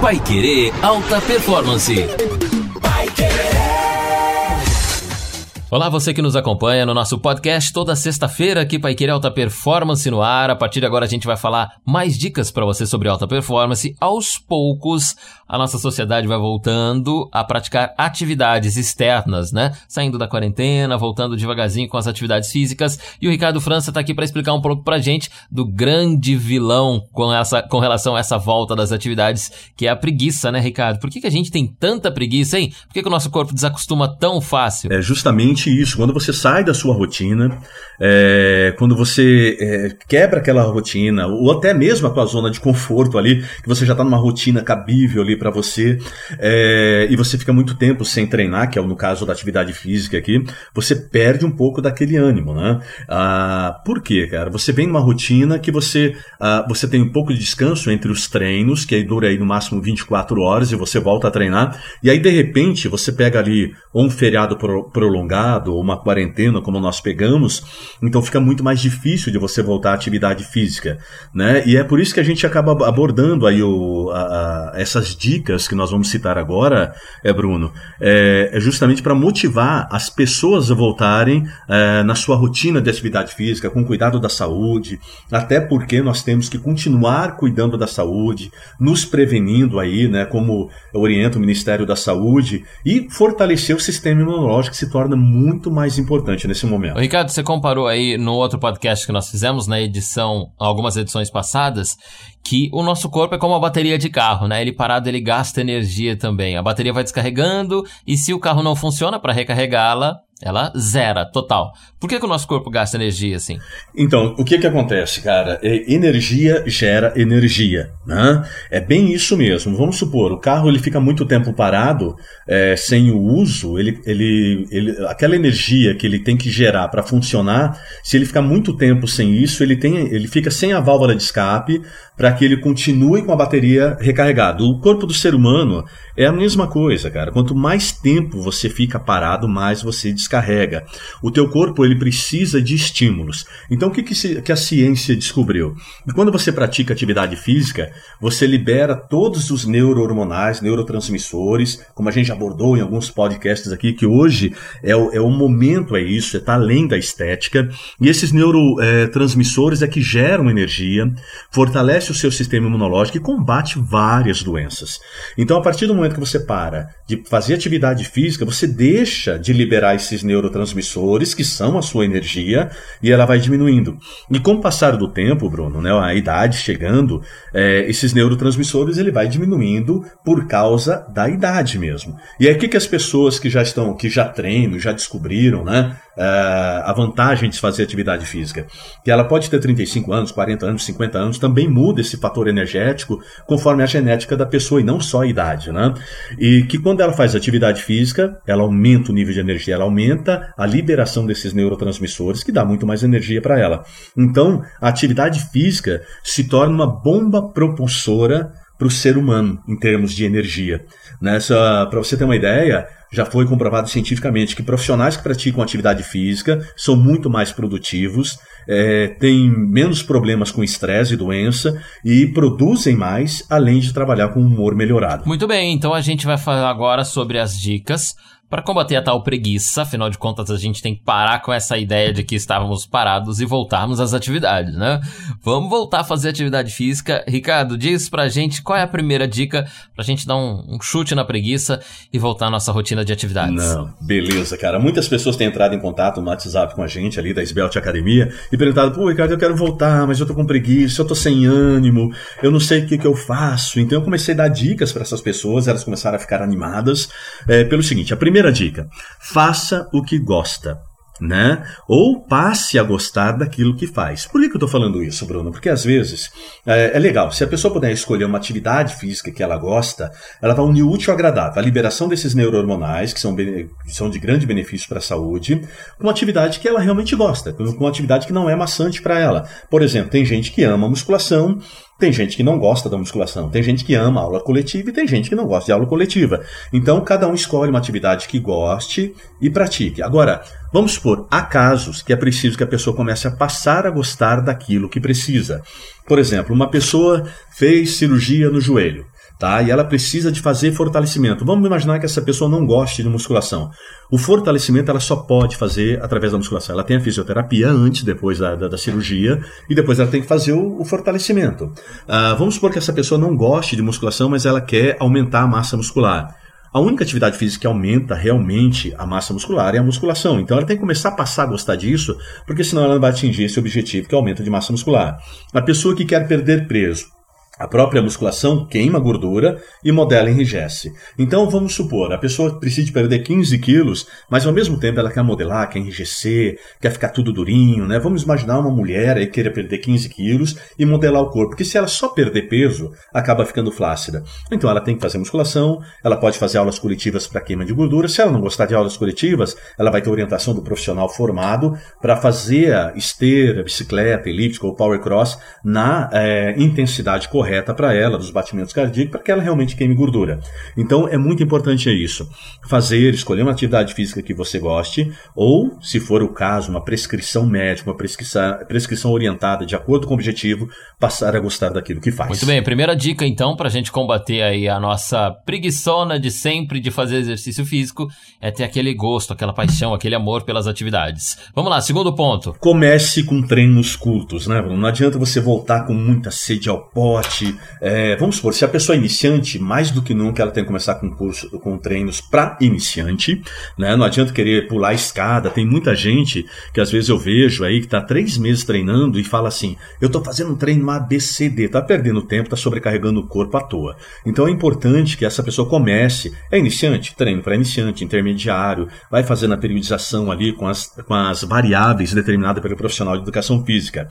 Pai Querer Alta Performance. Olá, você que nos acompanha no nosso podcast toda sexta-feira aqui para Querer Alta Performance no ar. A partir de agora a gente vai falar mais dicas para você sobre alta performance. Aos poucos, a nossa sociedade vai voltando a praticar atividades externas, né? Saindo da quarentena, voltando devagarzinho com as atividades físicas. E o Ricardo França está aqui para explicar um pouco pra gente do grande vilão com, essa, com relação a essa volta das atividades, que é a preguiça, né, Ricardo? Por que, que a gente tem tanta preguiça, hein? Por que, que o nosso corpo desacostuma tão fácil? É justamente isso. Quando você sai da sua rotina, é, quando você é, quebra aquela rotina, ou até mesmo a tua zona de conforto ali, que você já está numa rotina cabível ali para você, é, e você fica muito tempo sem treinar, que é no caso da atividade física aqui, você perde um pouco daquele ânimo, né? Ah, por quê, cara? Você vem numa rotina que você, ah, você tem um pouco de descanso entre os treinos, que aí dura aí no máximo 24 horas, e você volta a treinar, e aí de repente você pega ali ou um feriado prolongado, ou uma quarentena como nós pegamos, então fica muito mais difícil de você voltar à atividade física, né? E é por isso que a gente acaba abordando aí o, a, a, essas dicas que nós vamos citar agora, é Bruno, é, é justamente para motivar as pessoas a voltarem é, na sua rotina de atividade física, com cuidado da saúde, até porque nós temos que continuar cuidando da saúde, nos prevenindo aí, né? Como orienta o Ministério da Saúde e fortalecer o sistema imunológico que se torna muito muito mais importante nesse momento. Ricardo, você comparou aí no outro podcast que nós fizemos, na edição, algumas edições passadas, que o nosso corpo é como uma bateria de carro, né? Ele parado, ele gasta energia também. A bateria vai descarregando e se o carro não funciona para recarregá-la, ela zera, total. Por que, que o nosso corpo gasta energia assim? Então, o que que acontece, cara? É, energia gera energia, né? É bem isso mesmo. Vamos supor, o carro ele fica muito tempo parado, é, sem o uso, ele, ele, ele, aquela energia que ele tem que gerar para funcionar, se ele ficar muito tempo sem isso, ele, tem, ele fica sem a válvula de escape para que ele continue com a bateria recarregada. O corpo do ser humano é a mesma coisa, cara. Quanto mais tempo você fica parado, mais você descarrega. O teu corpo ele precisa de estímulos. Então o que, que, se, que a ciência descobriu? quando você pratica atividade física, você libera todos os neurohormonais, neurotransmissores, como a gente abordou em alguns podcasts aqui, que hoje é o, é o momento, é isso, está além da estética. E esses neurotransmissores é, é que geram energia, fortalece o seu sistema imunológico e combate várias doenças. Então, a partir do momento que você para de fazer atividade física, você deixa de liberar esses neurotransmissores, que são a sua energia, e ela vai diminuindo. E com o passar do tempo, Bruno, né, a idade chegando, é, esses neurotransmissores ele vai diminuindo por causa da idade mesmo. E aí o que, que as pessoas que já estão, que já treinam, já descobriram, né, é, a vantagem de se fazer atividade física? Que ela pode ter 35 anos, 40 anos, 50 anos, também muda esse fator energético conforme a genética da pessoa e não só a idade, né? E que quando ela faz atividade física, ela aumenta o nível de energia, ela aumenta a liberação desses neurotransmissores, que dá muito mais energia para ela. Então, a atividade física se torna uma bomba propulsora para o ser humano em termos de energia. Para você ter uma ideia, já foi comprovado cientificamente que profissionais que praticam atividade física são muito mais produtivos, é, têm menos problemas com estresse e doença e produzem mais, além de trabalhar com humor melhorado. Muito bem, então a gente vai falar agora sobre as dicas para combater a tal preguiça, afinal de contas a gente tem que parar com essa ideia de que estávamos parados e voltarmos às atividades, né? Vamos voltar a fazer atividade física. Ricardo, diz pra gente qual é a primeira dica pra gente dar um, um chute na preguiça e voltar à nossa rotina de atividades. Não, beleza, cara. Muitas pessoas têm entrado em contato no WhatsApp com a gente ali da Esbelt Academia e perguntado, pô, Ricardo, eu quero voltar, mas eu tô com preguiça, eu tô sem ânimo, eu não sei o que, que eu faço. Então eu comecei a dar dicas para essas pessoas, elas começaram a ficar animadas é, pelo seguinte, a primeira Primeira dica: faça o que gosta. Né? Ou passe a gostar daquilo que faz. Por que, que eu estou falando isso, Bruno? Porque às vezes é, é, legal, se a pessoa puder escolher uma atividade física que ela gosta, ela vai unir útil ao agradável. A liberação desses neurohormonais, que são, são de grande benefício para a saúde, com uma atividade que ela realmente gosta, com uma atividade que não é maçante para ela. Por exemplo, tem gente que ama musculação, tem gente que não gosta da musculação, tem gente que ama aula coletiva e tem gente que não gosta de aula coletiva. Então, cada um escolhe uma atividade que goste e pratique. Agora, vamos supor, há casos que é preciso que a pessoa comece a passar a gostar daquilo que precisa. Por exemplo, uma pessoa fez cirurgia no joelho tá? E ela precisa de fazer fortalecimento. Vamos imaginar que essa pessoa não goste de musculação. O fortalecimento ela só pode fazer através da musculação. Ela tem a fisioterapia antes, depois da, da, da cirurgia, e depois ela tem que fazer o, o fortalecimento. Uh, vamos supor que essa pessoa não goste de musculação, mas ela quer aumentar a massa muscular. A única atividade física que aumenta realmente a massa muscular é a musculação. Então ela tem que começar a passar a gostar disso, porque senão ela não vai atingir esse objetivo que é o aumento de massa muscular. A pessoa que quer perder peso, a própria musculação queima gordura e modela enrijece. Então vamos supor, a pessoa precisa perder 15 quilos, mas ao mesmo tempo ela quer modelar, quer enrijecer, quer ficar tudo durinho, né? Vamos imaginar uma mulher aí queira perder 15 quilos e modelar o corpo, porque se ela só perder peso, acaba ficando flácida. Então ela tem que fazer musculação, ela pode fazer aulas coletivas para queima de gordura. Se ela não gostar de aulas coletivas, ela vai ter orientação do profissional formado para fazer a esteira, bicicleta, elíptica ou power cross na é, intensidade correta correta para ela, dos batimentos cardíacos, para que ela realmente queime gordura. Então é muito importante isso. Fazer, escolher uma atividade física que você goste, ou, se for o caso, uma prescrição médica, uma prescrição, prescrição orientada de acordo com o objetivo, passar a gostar daquilo que faz. Muito bem, primeira dica então, para a gente combater aí a nossa preguiçona de sempre de fazer exercício físico, é ter aquele gosto, aquela paixão, aquele amor pelas atividades. Vamos lá, segundo ponto. Comece com treinos curtos, né? Não adianta você voltar com muita sede ao pote, é, vamos supor, se a pessoa é iniciante, mais do que nunca ela tem que começar com curso, com treinos para iniciante, né? Não adianta querer pular a escada. Tem muita gente que às vezes eu vejo aí que está três meses treinando e fala assim: eu estou fazendo um treino ABCD, está perdendo tempo, está sobrecarregando o corpo à toa. Então é importante que essa pessoa comece. É iniciante, treino para iniciante, intermediário, vai fazendo a periodização ali com as, com as variáveis determinadas pelo profissional de educação física.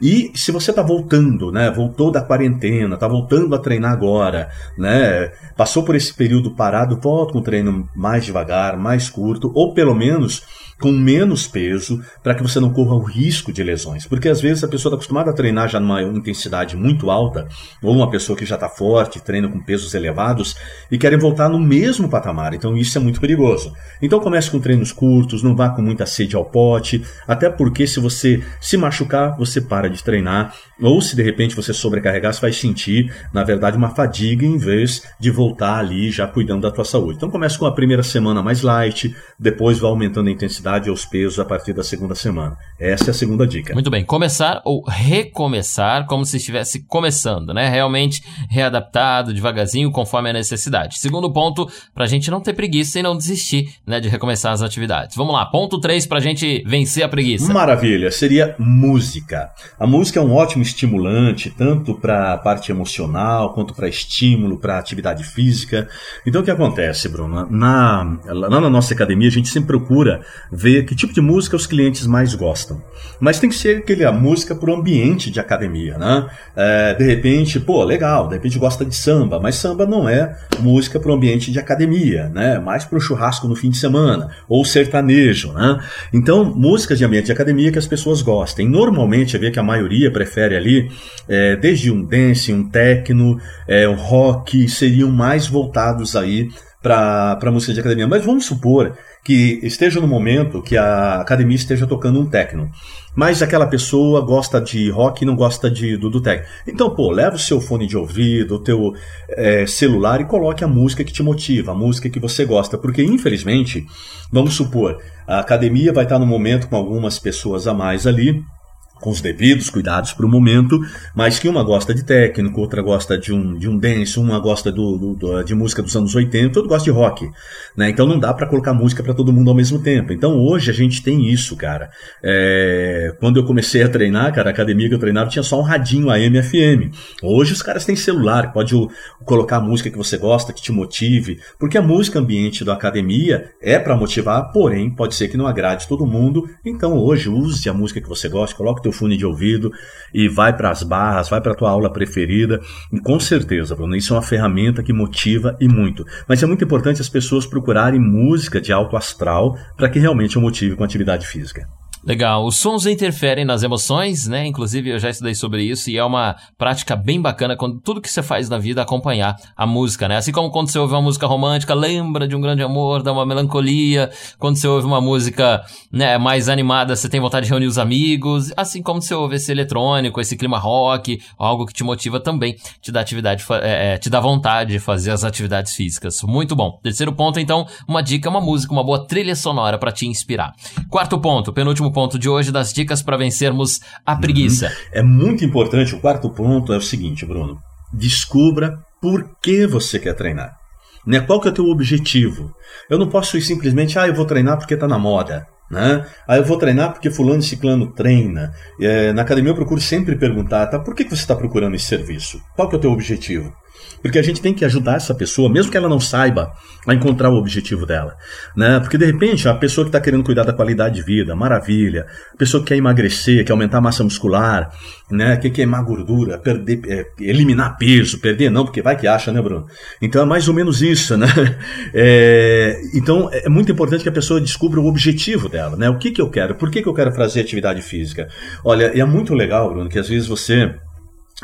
E se você está voltando, né? Voltou da quarentena quarentena, tá voltando a treinar agora, né? Passou por esse período parado, volta com um treino mais devagar, mais curto, ou pelo menos com menos peso, para que você não corra o risco de lesões. Porque às vezes a pessoa está acostumada a treinar já numa intensidade muito alta, ou uma pessoa que já está forte, treina com pesos elevados, e querem voltar no mesmo patamar. Então isso é muito perigoso. Então comece com treinos curtos, não vá com muita sede ao pote, até porque se você se machucar, você para de treinar, ou se de repente você sobrecarregar, você vai sentir, na verdade, uma fadiga em vez de voltar ali já cuidando da tua saúde. Então comece com a primeira semana mais light, depois vai aumentando a intensidade intensidade aos pesos a partir da segunda semana. Essa é a segunda dica. Muito bem, começar ou recomeçar como se estivesse começando, né? Realmente readaptado, devagarzinho, conforme a necessidade. Segundo ponto, para a gente não ter preguiça e não desistir, né, de recomeçar as atividades. Vamos lá, ponto 3 para a gente vencer a preguiça. Maravilha, seria música. A música é um ótimo estimulante, tanto para a parte emocional, quanto para estímulo, para atividade física. Então o que acontece, Bruno? Na, lá na nossa academia a gente sempre procura ver que tipo de música os clientes mais gostam. Mas tem que ser aquele, a música para o ambiente de academia, né? É, de repente, pô, legal, de repente gosta de samba, mas samba não é música para o ambiente de academia, né? Mais para o churrasco no fim de semana, ou sertanejo, né? Então, músicas de ambiente de academia que as pessoas gostem. Normalmente, vê que a maioria prefere ali, é, desde um dance, um techno, é, um rock, seriam mais voltados aí para música de academia. Mas vamos supor que esteja no momento que a academia esteja tocando um techno. Mas aquela pessoa gosta de rock e não gosta de, do, do. Então, pô, leva o seu fone de ouvido, o teu é, celular e coloque a música que te motiva, a música que você gosta. Porque, infelizmente, vamos supor, a academia vai estar no momento com algumas pessoas a mais ali, com os devidos cuidados para o momento, mas que uma gosta de técnico, outra gosta de um, de um dance, uma gosta do, do, do de música dos anos 80, outro gosta de rock. Né? Então não dá para colocar música para todo mundo ao mesmo tempo. Então hoje a gente tem isso, cara. É, quando eu comecei a treinar, cara, a academia que eu treinava tinha só um radinho AM FM. Hoje os caras têm celular, pode colocar a música que você gosta, que te motive, porque a música ambiente da academia é para motivar, porém pode ser que não agrade todo mundo. Então hoje use a música que você gosta, coloque teu fone de ouvido e vai para as barras, vai para a tua aula preferida. E com certeza, Bruno, isso é uma ferramenta que motiva e muito. Mas é muito importante as pessoas procurarem música de alto astral para que realmente o motive com atividade física. Legal. Os sons interferem nas emoções, né? Inclusive, eu já estudei sobre isso e é uma prática bem bacana quando tudo que você faz na vida acompanhar a música, né? Assim como quando você ouve uma música romântica, lembra de um grande amor, dá uma melancolia. Quando você ouve uma música né, mais animada, você tem vontade de reunir os amigos. Assim como você ouve esse eletrônico, esse clima rock, algo que te motiva também, te dá atividade, é, é, te dá vontade de fazer as atividades físicas. Muito bom. Terceiro ponto, então, uma dica, uma música, uma boa trilha sonora para te inspirar. Quarto ponto, penúltimo ponto de hoje das dicas para vencermos a preguiça. Uhum. É muito importante. O quarto ponto é o seguinte, Bruno. Descubra por que você quer treinar. Né? Qual que é o teu objetivo? Eu não posso ir simplesmente, ah, eu vou treinar porque está na moda. Né? Aí eu vou treinar porque fulano e ciclano treina. É, na academia eu procuro sempre perguntar, tá, por que, que você está procurando esse serviço? Qual que é o teu objetivo? Porque a gente tem que ajudar essa pessoa, mesmo que ela não saiba, a encontrar o objetivo dela. Né? Porque de repente a pessoa que está querendo cuidar da qualidade de vida, maravilha. A pessoa que quer emagrecer, quer aumentar a massa muscular, né? quer queimar gordura, perder, é, eliminar peso, perder não, porque vai que acha, né, Bruno? Então é mais ou menos isso, né? É, então é muito importante que a pessoa descubra o objetivo dela, né? O que, que eu quero? Por que, que eu quero fazer atividade física? Olha, é muito legal, Bruno, que às vezes você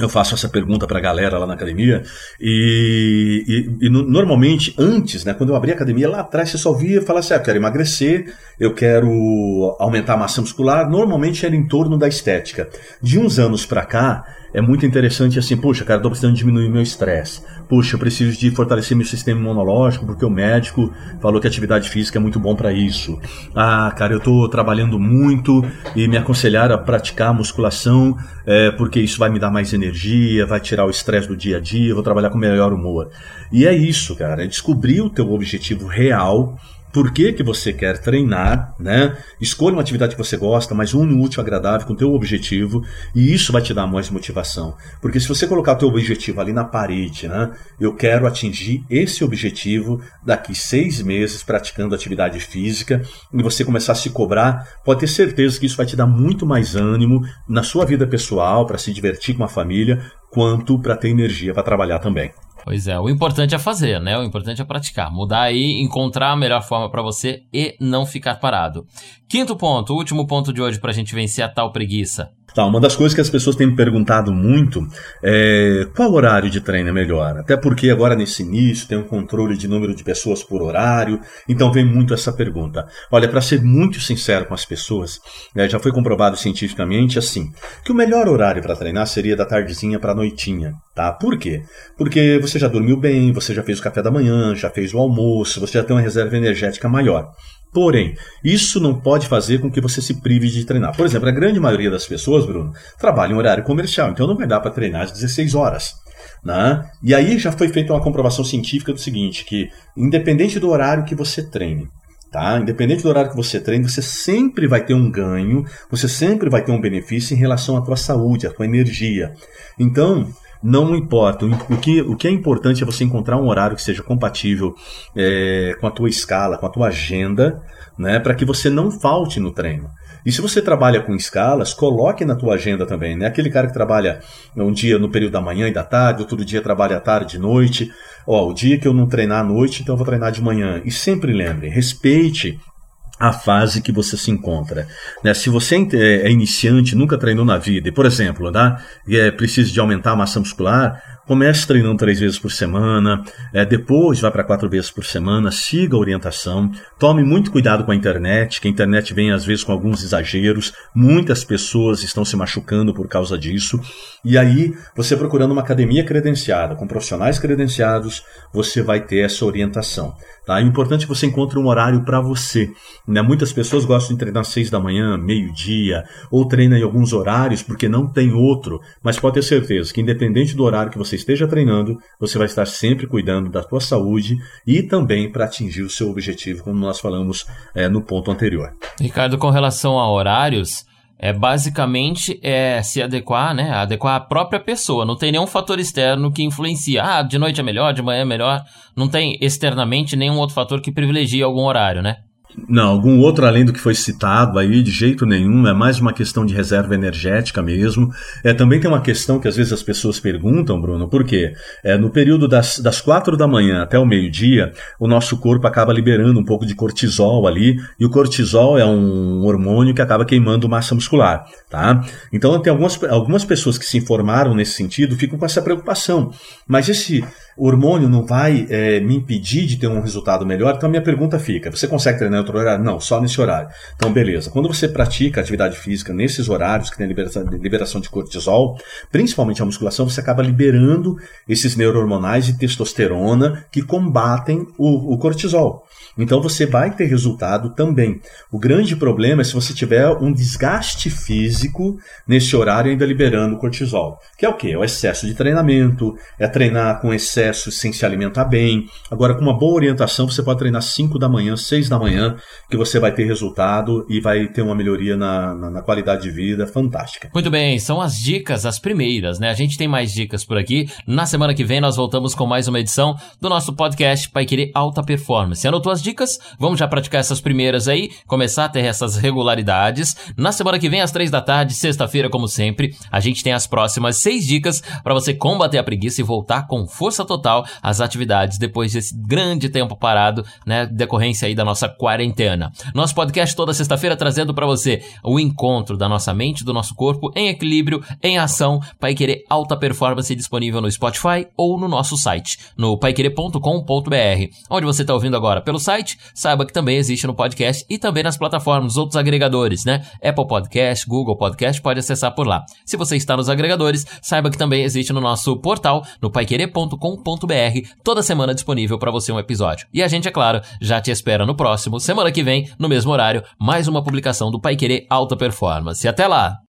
eu faço essa pergunta para a galera lá na academia e, e, e, normalmente antes, né, quando eu abri a academia lá atrás, você só via falar assim, ah, eu quero emagrecer, eu quero aumentar a massa muscular. Normalmente era em torno da estética. De uns anos para cá, é muito interessante assim, puxa, cara, estou precisando diminuir meu estresse. Puxa, eu preciso de fortalecer meu sistema imunológico porque o médico falou que atividade física é muito bom para isso. Ah, cara, eu estou trabalhando muito e me aconselharam a praticar musculação é, porque isso vai me dar mais energia, vai tirar o estresse do dia a dia, vou trabalhar com melhor humor. E é isso, cara, é descobrir o teu objetivo real por que, que você quer treinar, né? Escolha uma atividade que você gosta, mas une útil, agradável com o teu objetivo, e isso vai te dar mais motivação. Porque se você colocar o teu objetivo ali na parede, né? Eu quero atingir esse objetivo daqui seis meses praticando atividade física, e você começar a se cobrar, pode ter certeza que isso vai te dar muito mais ânimo na sua vida pessoal, para se divertir com a família, quanto para ter energia para trabalhar também. Pois é, o importante é fazer, né? O importante é praticar, mudar aí, encontrar a melhor forma para você e não ficar parado. Quinto ponto, último ponto de hoje para a gente vencer a tal preguiça. Tá, uma das coisas que as pessoas têm me perguntado muito é qual horário de treino é melhor? Até porque agora nesse início tem um controle de número de pessoas por horário, então vem muito essa pergunta. Olha, para ser muito sincero com as pessoas, é, já foi comprovado cientificamente assim, que o melhor horário para treinar seria da tardezinha para noitinha, tá? Por quê? Porque você já dormiu bem, você já fez o café da manhã, já fez o almoço, você já tem uma reserva energética maior. Porém, isso não pode fazer com que você se prive de treinar. Por exemplo, a grande maioria das pessoas, Bruno, trabalha em horário comercial, então não vai dar para treinar às 16 horas. Né? E aí já foi feita uma comprovação científica do seguinte, que independente do horário que você treine, tá? Independente do horário que você treine, você sempre vai ter um ganho, você sempre vai ter um benefício em relação à tua saúde, à tua energia. Então, não importa. O que, o que é importante é você encontrar um horário que seja compatível é, com a tua escala, com a tua agenda, né, para que você não falte no treino. E se você trabalha com escalas, coloque na tua agenda também, né? Aquele cara que trabalha um dia no período da manhã e da tarde, outro dia trabalha à tarde e noite. Ó, o dia que eu não treinar à noite, então eu vou treinar de manhã. E sempre lembre, respeite a fase que você se encontra. Né? Se você é, é iniciante, nunca treinou na vida, e, por exemplo, né, é, precisa de aumentar a massa muscular, Comece treinando três vezes por semana, é, depois vá para quatro vezes por semana, siga a orientação, tome muito cuidado com a internet, que a internet vem às vezes com alguns exageros, muitas pessoas estão se machucando por causa disso, e aí você procurando uma academia credenciada, com profissionais credenciados, você vai ter essa orientação. Tá? É importante que você encontre um horário para você. Né? Muitas pessoas gostam de treinar às seis da manhã, meio-dia, ou treina em alguns horários porque não tem outro, mas pode ter certeza que independente do horário que você esteja treinando, você vai estar sempre cuidando da sua saúde e também para atingir o seu objetivo, como nós falamos é, no ponto anterior. Ricardo, com relação a horários, é basicamente é se adequar, né? Adequar a própria pessoa. Não tem nenhum fator externo que influencia. Ah, de noite é melhor, de manhã é melhor. Não tem externamente nenhum outro fator que privilegie algum horário, né? Não, algum outro além do que foi citado aí, de jeito nenhum, é mais uma questão de reserva energética mesmo. É, também tem uma questão que às vezes as pessoas perguntam, Bruno, por quê? É, no período das, das quatro da manhã até o meio-dia, o nosso corpo acaba liberando um pouco de cortisol ali, e o cortisol é um hormônio que acaba queimando massa muscular, tá? Então tem algumas, algumas pessoas que se informaram nesse sentido, ficam com essa preocupação. Mas esse o hormônio não vai é, me impedir de ter um resultado melhor, então a minha pergunta fica: você consegue treinar em outro horário? Não, só nesse horário. Então, beleza. Quando você pratica atividade física nesses horários que tem liberação, liberação de cortisol, principalmente a musculação, você acaba liberando esses neurohormonais e testosterona que combatem o, o cortisol. Então você vai ter resultado também. O grande problema é se você tiver um desgaste físico nesse horário ainda liberando cortisol. Que é o quê? É o excesso de treinamento, é treinar com excesso sem se alimentar bem. Agora, com uma boa orientação, você pode treinar 5 da manhã, 6 da manhã, que você vai ter resultado e vai ter uma melhoria na, na, na qualidade de vida fantástica. Muito bem, são as dicas, as primeiras, né? A gente tem mais dicas por aqui. Na semana que vem nós voltamos com mais uma edição do nosso podcast Pai Querer Alta Performance. Anotou as dicas? Vamos já praticar essas primeiras aí, começar a ter essas regularidades. Na semana que vem, às três da tarde, sexta-feira, como sempre, a gente tem as próximas seis dicas para você combater a preguiça e voltar com força total às atividades depois desse grande tempo parado, né, decorrência aí da nossa quarentena. Nosso podcast toda sexta-feira trazendo para você o encontro da nossa mente, do nosso corpo em equilíbrio, em ação, Pai Querer Alta Performance disponível no Spotify ou no nosso site, no paiquerer.com.br. Onde você está ouvindo agora pelo site saiba que também existe no podcast e também nas plataformas, outros agregadores, né? Apple Podcast, Google Podcast, pode acessar por lá. Se você está nos agregadores, saiba que também existe no nosso portal, no toda semana disponível para você um episódio. E a gente, é claro, já te espera no próximo, semana que vem, no mesmo horário, mais uma publicação do Paiquerê Alta Performance. Até lá!